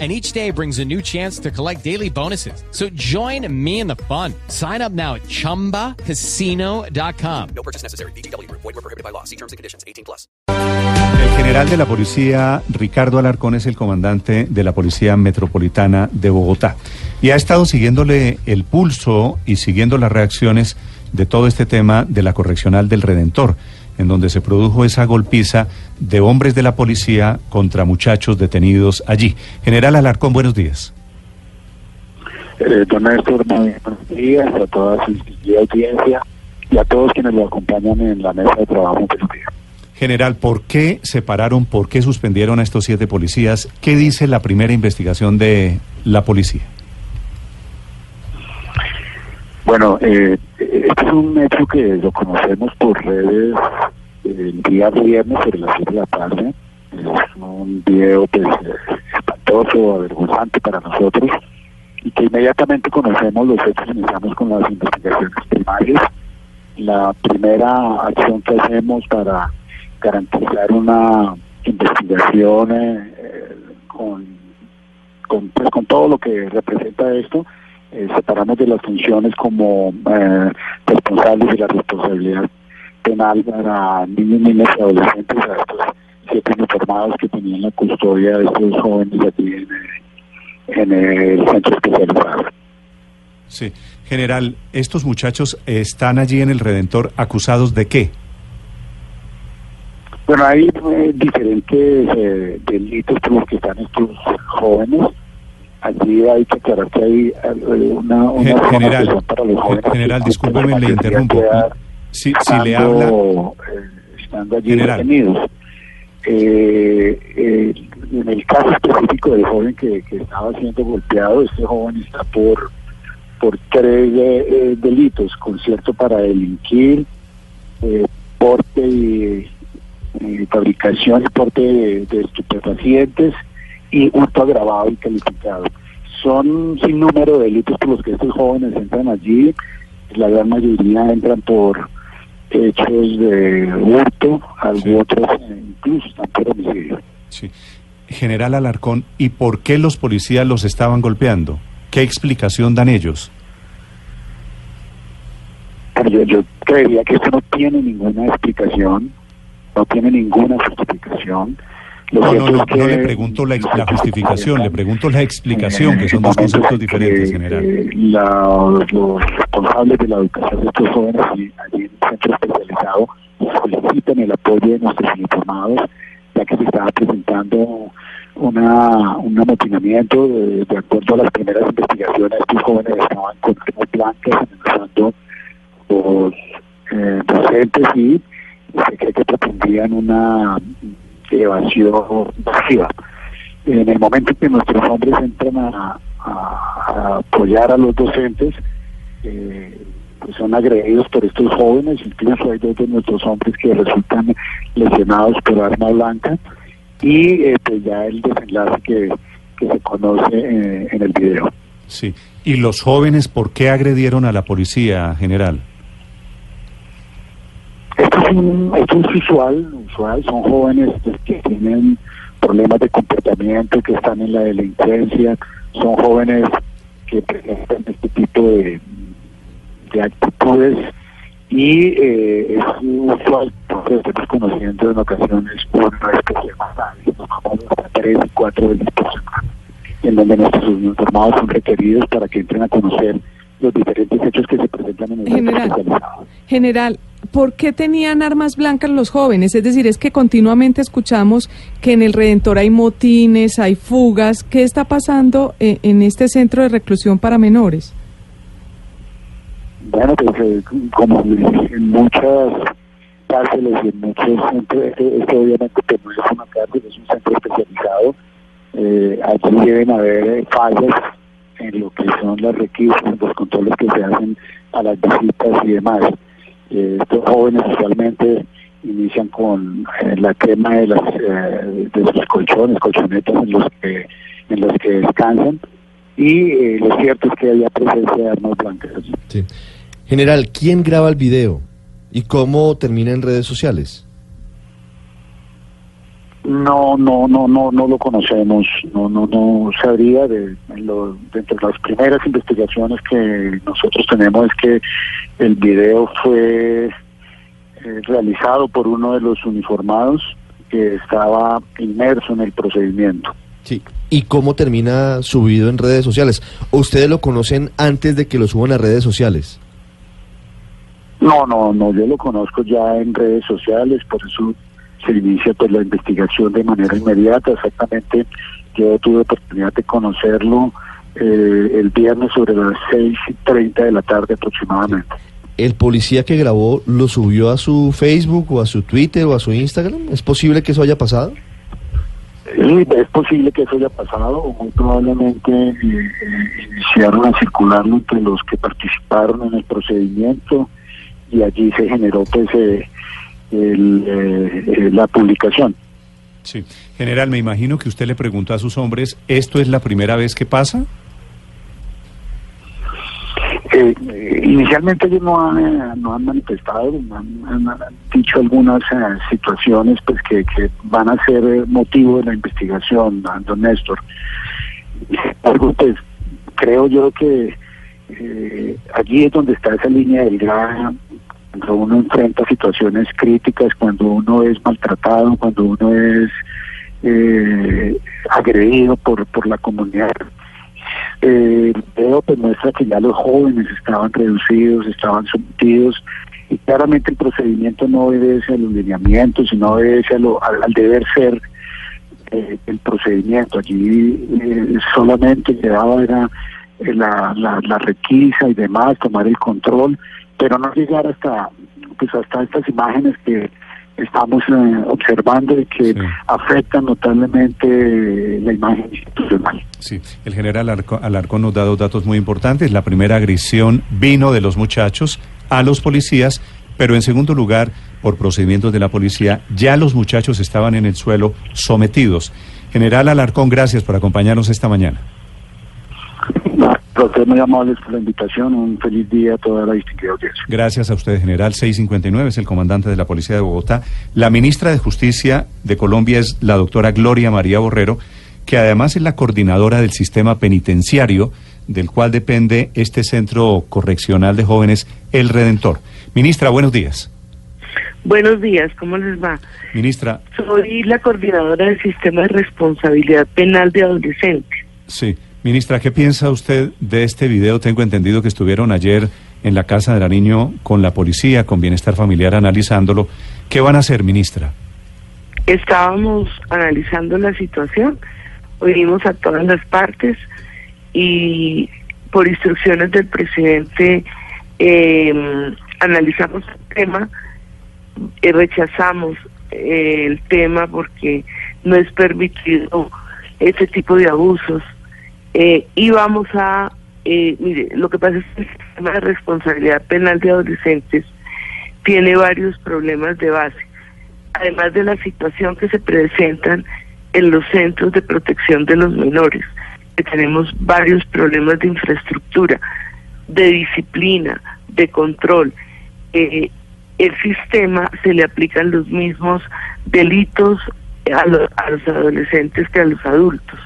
and each day brings a new chance to collect daily bonuses. So join me in the fun. Sign up now at ChumbaCasino.com. No purchase necessary. BGW. Void were prohibited by law. See terms and conditions. 18 plus. El general de la policía, Ricardo Alarcón, es el comandante de la Policía Metropolitana de Bogotá. Y ha estado siguiéndole el pulso y siguiendo las reacciones de todo este tema de la correccional del Redentor en donde se produjo esa golpiza de hombres de la policía contra muchachos detenidos allí. General Alarcón, buenos días. Eh, don Néstor, buenos días a toda su audiencia y a todos quienes lo acompañan en la mesa de trabajo día. General, ¿por qué separaron, por qué suspendieron a estos siete policías? ¿Qué dice la primera investigación de la policía? Bueno, eh, este es un hecho que lo conocemos por redes el día viernes sobre las 7 de la tarde. Es un video pues, espantoso, avergonzante para nosotros y que inmediatamente conocemos los hechos iniciamos con las investigaciones primarias. La primera acción que hacemos para garantizar una investigación eh, con, con, pues, con todo lo que representa esto eh, separamos de las funciones como eh, responsables de la responsabilidad penal para niños, niñas y adolescentes, a estos siete informados que tenían la custodia de estos jóvenes aquí en, el centro especializado. Sí. General, ¿estos muchachos están allí en el Redentor acusados de qué? Bueno, hay eh, diferentes delitos por los que están estos jóvenes allí hay que aclarar que hay eh, una, una general, para los jóvenes general, discúlpeme, le interrumpo. Si, si le habla, eh, estando allí general. detenidos. Eh, eh, en el caso específico del joven que, que, estaba siendo golpeado, este joven está por por tres eh, delitos, concierto para delinquir, porte y, fabricación y porte de, de estupefacientes y hurto agravado y calificado. Son sin número de delitos por los que estos jóvenes entran allí, la gran mayoría entran por hechos de hurto, algunos otros incluso están por homicidio. Sí. General Alarcón, ¿y por qué los policías los estaban golpeando? ¿Qué explicación dan ellos? Yo, yo creería que esto no tiene ninguna explicación, no tiene ninguna justificación. No, no, no, no, le pregunto la, la, justificación, le pregunto la explicación, que son dos conceptos diferentes, general. los, responsables de la educación de estos jóvenes allí en el centro especializado solicitan el apoyo de nuestros informados, ya que se estaba presentando una, un amotinamiento de, acuerdo a las primeras investigaciones. Estos jóvenes estaban con armas blancas amenazando los eh, docentes y se cree que pretendían una evasión masiva. En el momento en que nuestros hombres entran a, apoyar a los docentes, eh, pues son agredidos por estos jóvenes, incluso hay dos de nuestros hombres que resultan lesionados por arma blanca, y eh, pues ya el desenlace que, se conoce eh, en el video. Sí. ¿Y los jóvenes por qué agredieron a la policía general? Esto es, un, esto es usual, usual, son jóvenes que tienen problemas de comportamiento, que están en la delincuencia, son jóvenes que presentan este tipo de, de actitudes. Y eh, es usual que estemos conociendo en ocasiones una vez que se matan, nos vamos hasta tres y cuatro veces por semana, en donde nuestros uniformados son requeridos para que entren a conocer los diferentes hechos que se presentan en el general, general, ¿por qué tenían armas blancas los jóvenes? Es decir, es que continuamente escuchamos que en el Redentor hay motines, hay fugas. ¿Qué está pasando eh, en este centro de reclusión para menores? Bueno, pues eh, como en muchas cárceles y en muchos centros, este, este obviamente que no es una cárcel, es un centro especializado. Eh, allí deben haber fallas en lo que son las requisitos, los controles que se hacen a las visitas y demás. Eh, estos jóvenes usualmente inician con eh, la quema de las eh, de sus colchones, colchonetas en los que en los que descansan y eh, lo cierto es que había presencia de armas blancas. General, ¿quién graba el video y cómo termina en redes sociales? No, no, no, no, no lo conocemos. No, no, no sabría de, lo- de las primeras investigaciones que nosotros tenemos es que el video fue eh, realizado por uno de los uniformados que estaba inmerso en el procedimiento. Sí. ¿Y cómo termina subido en redes sociales? ¿O ustedes lo conocen antes de que lo suban a redes sociales? No, no, no, yo lo conozco ya en redes sociales, por eso se inicia pues la investigación de manera inmediata. Exactamente, yo tuve oportunidad de conocerlo eh, el viernes sobre las seis y treinta de la tarde aproximadamente. ¿El policía que grabó lo subió a su Facebook o a su Twitter o a su Instagram? ¿Es posible que eso haya pasado? Sí, es posible que eso haya pasado o muy probablemente eh, eh, iniciaron a circularlo entre los que participaron en el procedimiento y allí se generó pues eh, el, eh, eh, la publicación. Sí. General, me imagino que usted le preguntó a sus hombres, ¿esto es la primera vez que pasa? Eh, inicialmente ellos no han, no han manifestado, han, han- han dicho algunas eh, situaciones pues que, que van a ser motivo de la investigación, don Néstor. Embargo, pues creo yo que eh, allí es donde está esa línea delgada cuando uno enfrenta situaciones críticas, cuando uno es maltratado, cuando uno es eh, agredido por, por la comunidad. Eh, pues muestra que ya los jóvenes estaban reducidos, estaban sometidos y claramente el procedimiento no obedece a los lineamientos, sino obedece a lo- al, al deber ser eh, el procedimiento. Allí eh, solamente quedaba era eh, la, la, la requisa y demás, tomar el control, pero no llegar hasta pues hasta estas imágenes que estamos eh, observando y que Sí. afectan notablemente la imagen institucional. Sí, el general Alarco- Alarcón nos da dos datos muy importantes. La primera agresión vino de los muchachos a los policías, pero en segundo lugar, por procedimientos de la policía, ya los muchachos estaban en el suelo sometidos. General Alarcón, gracias por acompañarnos esta mañana. A ustedes muy amables por la invitación, un feliz día a toda la distinguida audiencia. Gracias a usted, general 659, es el comandante de la Policía de Bogotá. La ministra de Justicia de Colombia es la doctora Gloria María Borrero, que además es la coordinadora del sistema penitenciario, del cual depende este centro correccional de jóvenes, El Redentor. Ministra, buenos días. Buenos días, ¿cómo les va? Ministra, Soy la coordinadora del Sistema de Responsabilidad Penal de Adolescentes. sí. Ministra, ¿qué piensa usted de este video? Tengo entendido que estuvieron ayer en la Casa de la Niño con la policía, con Bienestar Familiar, analizándolo. ¿Qué van a hacer, ministra? Estábamos analizando la situación, oímos a todas las partes y por instrucciones del presidente eh, analizamos el tema, eh, rechazamos eh, el tema porque no es permitido ese tipo de abusos. Eh, y vamos a, eh, mire, lo que pasa es que el sistema de responsabilidad penal de adolescentes tiene varios problemas de base, además de la situación que se presentan en los centros de protección de los menores, que tenemos varios problemas de infraestructura, de disciplina, de control. Eh, el sistema se le aplican los mismos delitos a, lo- a los adolescentes que a los adultos.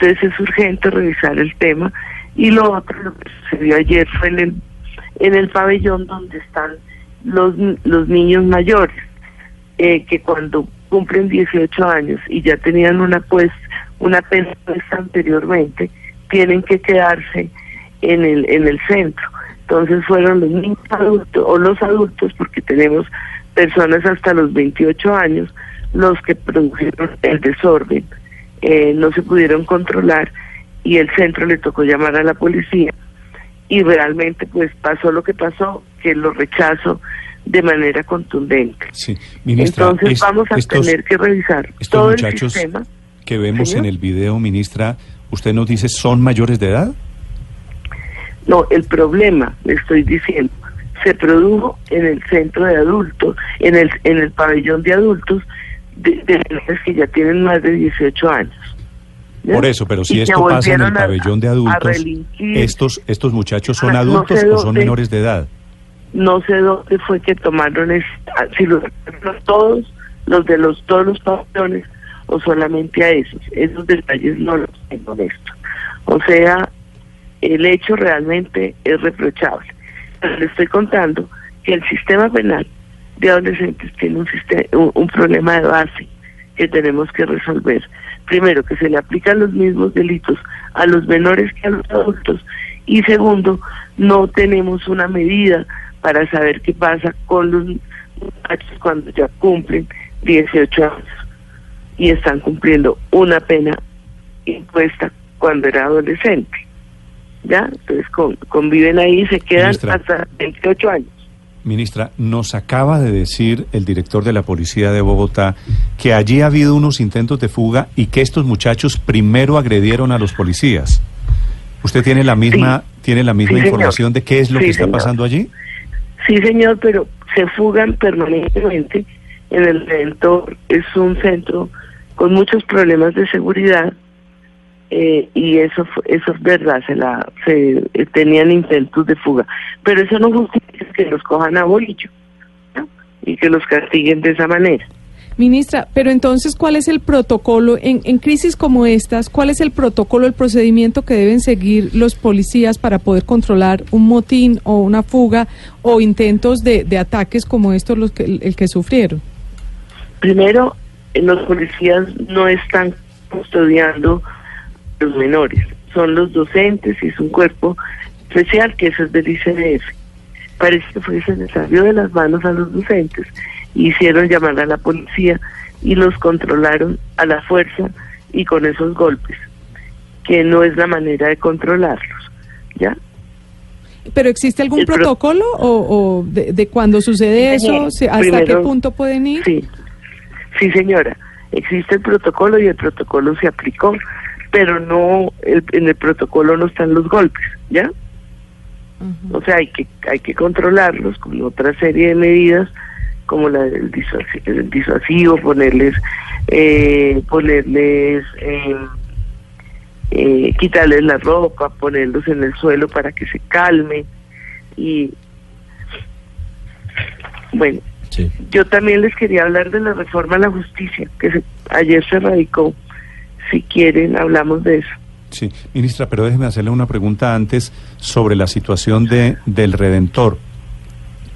Entonces es urgente revisar el tema. Y lo otro, lo que sucedió ayer fue en el, en el pabellón donde están los, los niños mayores, eh, que cuando cumplen 18 años y ya tenían una pues una pena puesta anteriormente, tienen que quedarse en el, en el centro. Entonces fueron los niños adultos o los adultos, porque tenemos personas hasta los 28 años, los que produjeron el desorden. Eh, no se pudieron controlar y el centro le tocó llamar a la policía y realmente pues pasó lo que pasó, que lo rechazo de manera contundente. Sí, ministra. Entonces es- vamos a estos- tener que revisar estos todo el muchachos sistema. que vemos Señor. en el video, ministra, usted nos dice, ¿son mayores de edad? No, el problema, le estoy diciendo, se produjo en el centro de adultos, en el, en el pabellón de adultos de, de que ya tienen más de 18 años. ¿ya? Por eso, pero si Y esto pasa en el a- pabellón de adultos, estos, estos muchachos son Ah, no adultos sé o son menores de edad. no sé dónde fue que tomaron es, ah, si los todos los de los todos los pabellones o solamente a esos esos detalles no los tengo en esto o sea el hecho realmente es reprochable pero le estoy contando que el sistema penal de adolescentes tiene un, sistema, un, problema de base que tenemos que resolver primero que se le aplican los mismos delitos a los menores que a los adultos y segundo no tenemos una medida para saber qué pasa con los muchachos cuando ya cumplen 18 años y están cumpliendo una pena impuesta cuando era adolescente. ¿Ya? Entonces con- conviven ahí y se quedan Ministra. hasta 28 años. Ministra, nos acaba de decir el director de la Policía de Bogotá que allí ha habido unos intentos de fuga y que estos muchachos primero agredieron a los policías. ¿Usted tiene la misma, tiene la misma Sí, señor. información de qué es lo Sí, que está señor. pasando allí? Sí, señor, pero se fugan permanentemente. En el Redentor es un centro con muchos problemas de seguridad eh, y eso eso es verdad, se la se eh, tenían intentos de fuga, pero eso no justifica que los cojan a bolillo ¿no? y que los castiguen de esa manera. Ministra, pero entonces, ¿cuál es el protocolo en, en crisis como estas? ¿Cuál es el protocolo, el procedimiento que deben seguir los policías para poder controlar un motín o una fuga o intentos de, de ataques como estos, los que, el, el que sufrieron? Primero, eh, los policías no están custodiando los menores, son los docentes y es un cuerpo especial que eso es del ICDF. Parece que fue, se les salió de las manos a los docentes, hicieron llamar a la policía y los controlaron a la fuerza y con esos golpes, que no es la manera de controlarlos, ¿ya? ¿Pero existe algún El pro- protocolo o, o de, de cuando sucede Sí, eso? se- ¿Hasta qué Primero- punto pueden ir? Sí, sí señora, existe el protocolo y el protocolo se aplicó, pero no, el- en el protocolo no están los golpes, ¿ya? O sea, hay que hay que controlarlos con otra serie de medidas como la del disuasi- el disuasivo, ponerles eh, ponerles eh, eh, quitarles la ropa, ponerlos en el suelo para que se calmen y bueno, Sí. yo también les quería hablar de la reforma a la justicia que se- ayer se radicó. Si quieren, hablamos de eso. Sí, ministra, pero déjeme hacerle una pregunta antes sobre la situación de, del Redentor.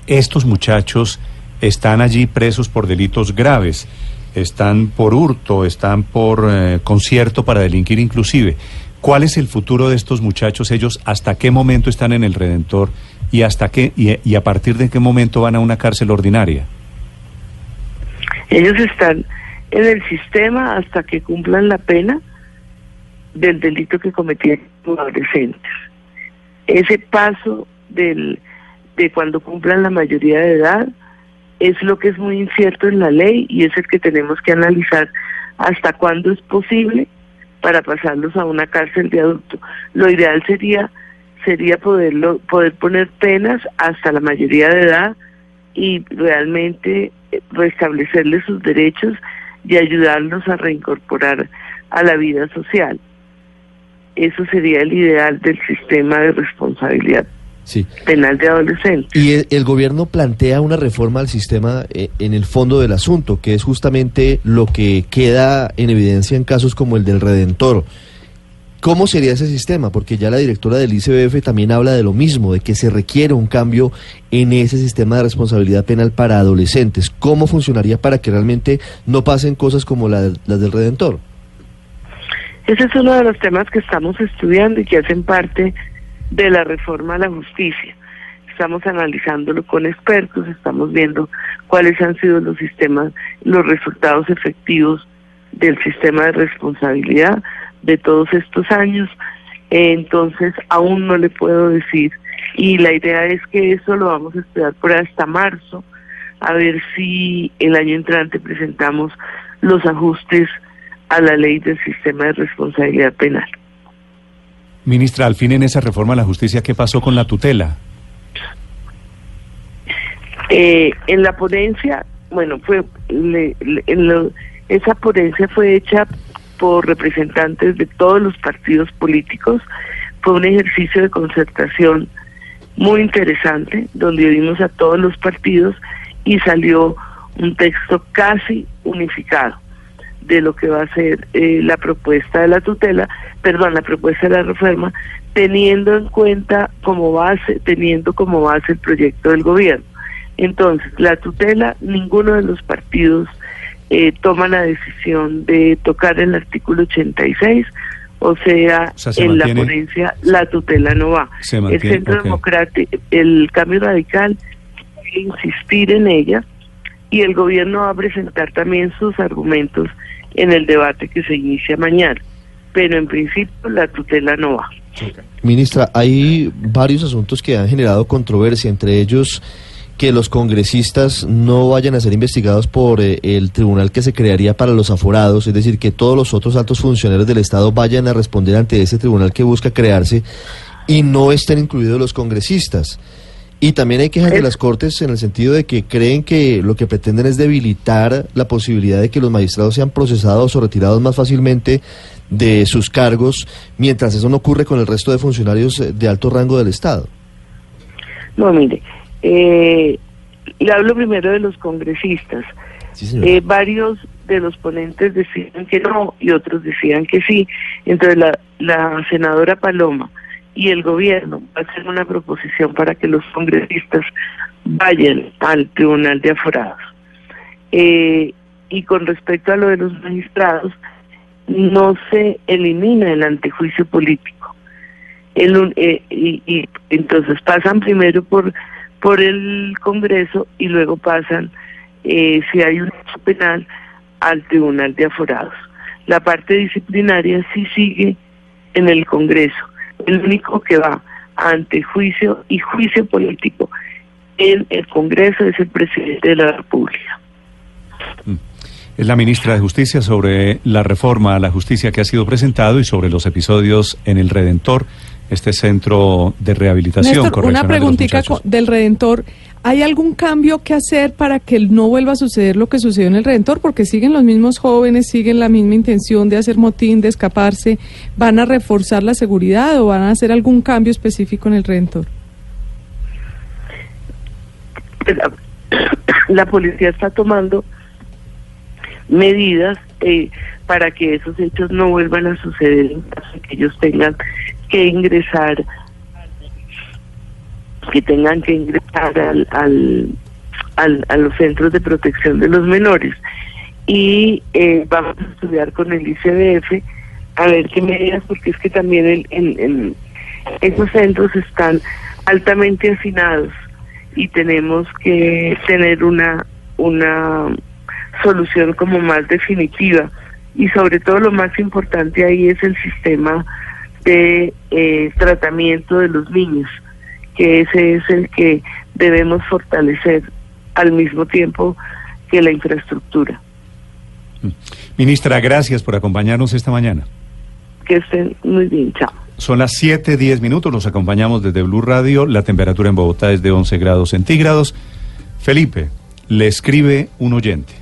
Estos muchachos están allí presos por delitos graves, están por hurto, están por eh, concierto para delinquir inclusive. ¿Cuál es el futuro de estos muchachos? Ellos hasta qué momento están en el Redentor y hasta qué y, y a partir de qué momento van a una cárcel ordinaria? Ellos están en el sistema hasta que cumplan la pena del delito que cometieron como adolescentes. Ese paso del, de cuando cumplan la mayoría de edad es lo que es muy incierto en la ley y es el que tenemos que analizar hasta cuándo es posible para pasarlos a una cárcel de adulto. Lo ideal sería sería poderlo poder poner penas hasta la mayoría de edad y realmente restablecerles sus derechos y ayudarlos a reincorporar a la vida social. Eso sería el ideal del sistema de responsabilidad Sí. penal de adolescentes. Y el, el gobierno plantea una reforma al sistema eh, en el fondo del asunto, que es justamente lo que queda en evidencia en casos como el del Redentor. ¿Cómo sería ese sistema? Porque ya la directora del ICBF también habla de lo mismo, de que se requiere un cambio en ese sistema de responsabilidad penal para adolescentes. ¿Cómo funcionaría para que realmente no pasen cosas como la- las del Redentor? Ese es uno de los temas que estamos estudiando y que hacen parte de la reforma a la justicia. Estamos analizándolo con expertos, estamos viendo cuáles han sido los sistemas, los resultados efectivos del sistema de responsabilidad de todos estos años. Entonces, aún no le puedo decir. Y la idea es que eso lo vamos a estudiar por hasta marzo, a ver si el año entrante presentamos los ajustes a la ley del sistema de responsabilidad penal. Ministra, al fin en esa reforma a la justicia, ¿qué pasó con la tutela? Eh, en la ponencia, bueno, fue le- le- en lo- esa ponencia fue hecha representantes de todos los partidos políticos. Fue un ejercicio de concertación muy interesante, donde oímos a todos los partidos y salió un texto casi unificado de lo que va a ser eh, la propuesta de la tutela, perdón, la propuesta de la reforma, teniendo en cuenta como base, teniendo como base el proyecto del gobierno. Entonces, la tutela, ninguno de los partidos eh, toma la decisión de tocar el artículo 86, o sea, O sea, se en la mantiene- ponencia la tutela no va. Se el mantiene, Centro. Democrático, el Cambio Radical, quiere insistir en ella y el gobierno va a presentar también sus argumentos en el debate que se inicia mañana. Pero en principio la tutela no va. Ministra, hay varios asuntos que han generado controversia, entre ellos que los congresistas no vayan a ser investigados por eh, el tribunal que se crearía para los aforados, es decir, que todos los otros altos funcionarios del Estado vayan a responder ante ese tribunal que busca crearse y no estén incluidos los congresistas. Y también hay quejas de las Cortes en el sentido de que creen que lo que pretenden es debilitar la posibilidad de que los magistrados sean procesados o retirados más fácilmente de sus cargos, mientras eso no ocurre con el resto de funcionarios eh, de alto rango del Estado. No, mire, eh, le hablo primero de los congresistas. Sí. Eh, varios de los ponentes decían que no y otros decían que sí. Entonces la, la senadora Paloma y el gobierno hacer una proposición para que los congresistas vayan al tribunal de aforados. Eh, y con respecto a lo de los magistrados, no se elimina el antejuicio político. El eh, y, y entonces pasan primero por por el Congreso y luego pasan, eh, si hay un hecho penal, al Tribunal de Aforados. La parte disciplinaria sí sigue en el Congreso. El único que va ante juicio y juicio político en el Congreso es el presidente de la República. Es la ministra de Justicia sobre la reforma a la justicia que ha sido presentado y sobre los episodios en el Redentor, este centro de rehabilitación. Néstor, una de preguntita del Redentor. ¿Hay algún cambio que hacer para que no vuelva a suceder lo que sucedió en el Redentor? Porque siguen los mismos jóvenes, siguen la misma intención de hacer motín, de escaparse. ¿Van a reforzar la seguridad o van a hacer algún cambio específico en el Redentor? la, la policía está tomando medidas eh, para que esos hechos no vuelvan a suceder en caso de que ellos tengan que ingresar que tengan que ingresar al, al, a los centros de protección de los menores. Y eh, vamos a estudiar con el ICDF a ver qué medidas porque es que también el, el- el- esos centros están altamente hacinados y tenemos que tener una una solución como más definitiva. Y sobre todo lo más importante ahí es el sistema de eh, tratamiento de los niños que ese es el que debemos fortalecer al mismo tiempo que la infraestructura Ministra, gracias por acompañarnos esta mañana. que estén muy bien chao Son las 7, 10 minutos, los acompañamos desde Blue Radio. La temperatura en Bogotá es de 11 grados centígrados. Felipe, le escribe un oyente.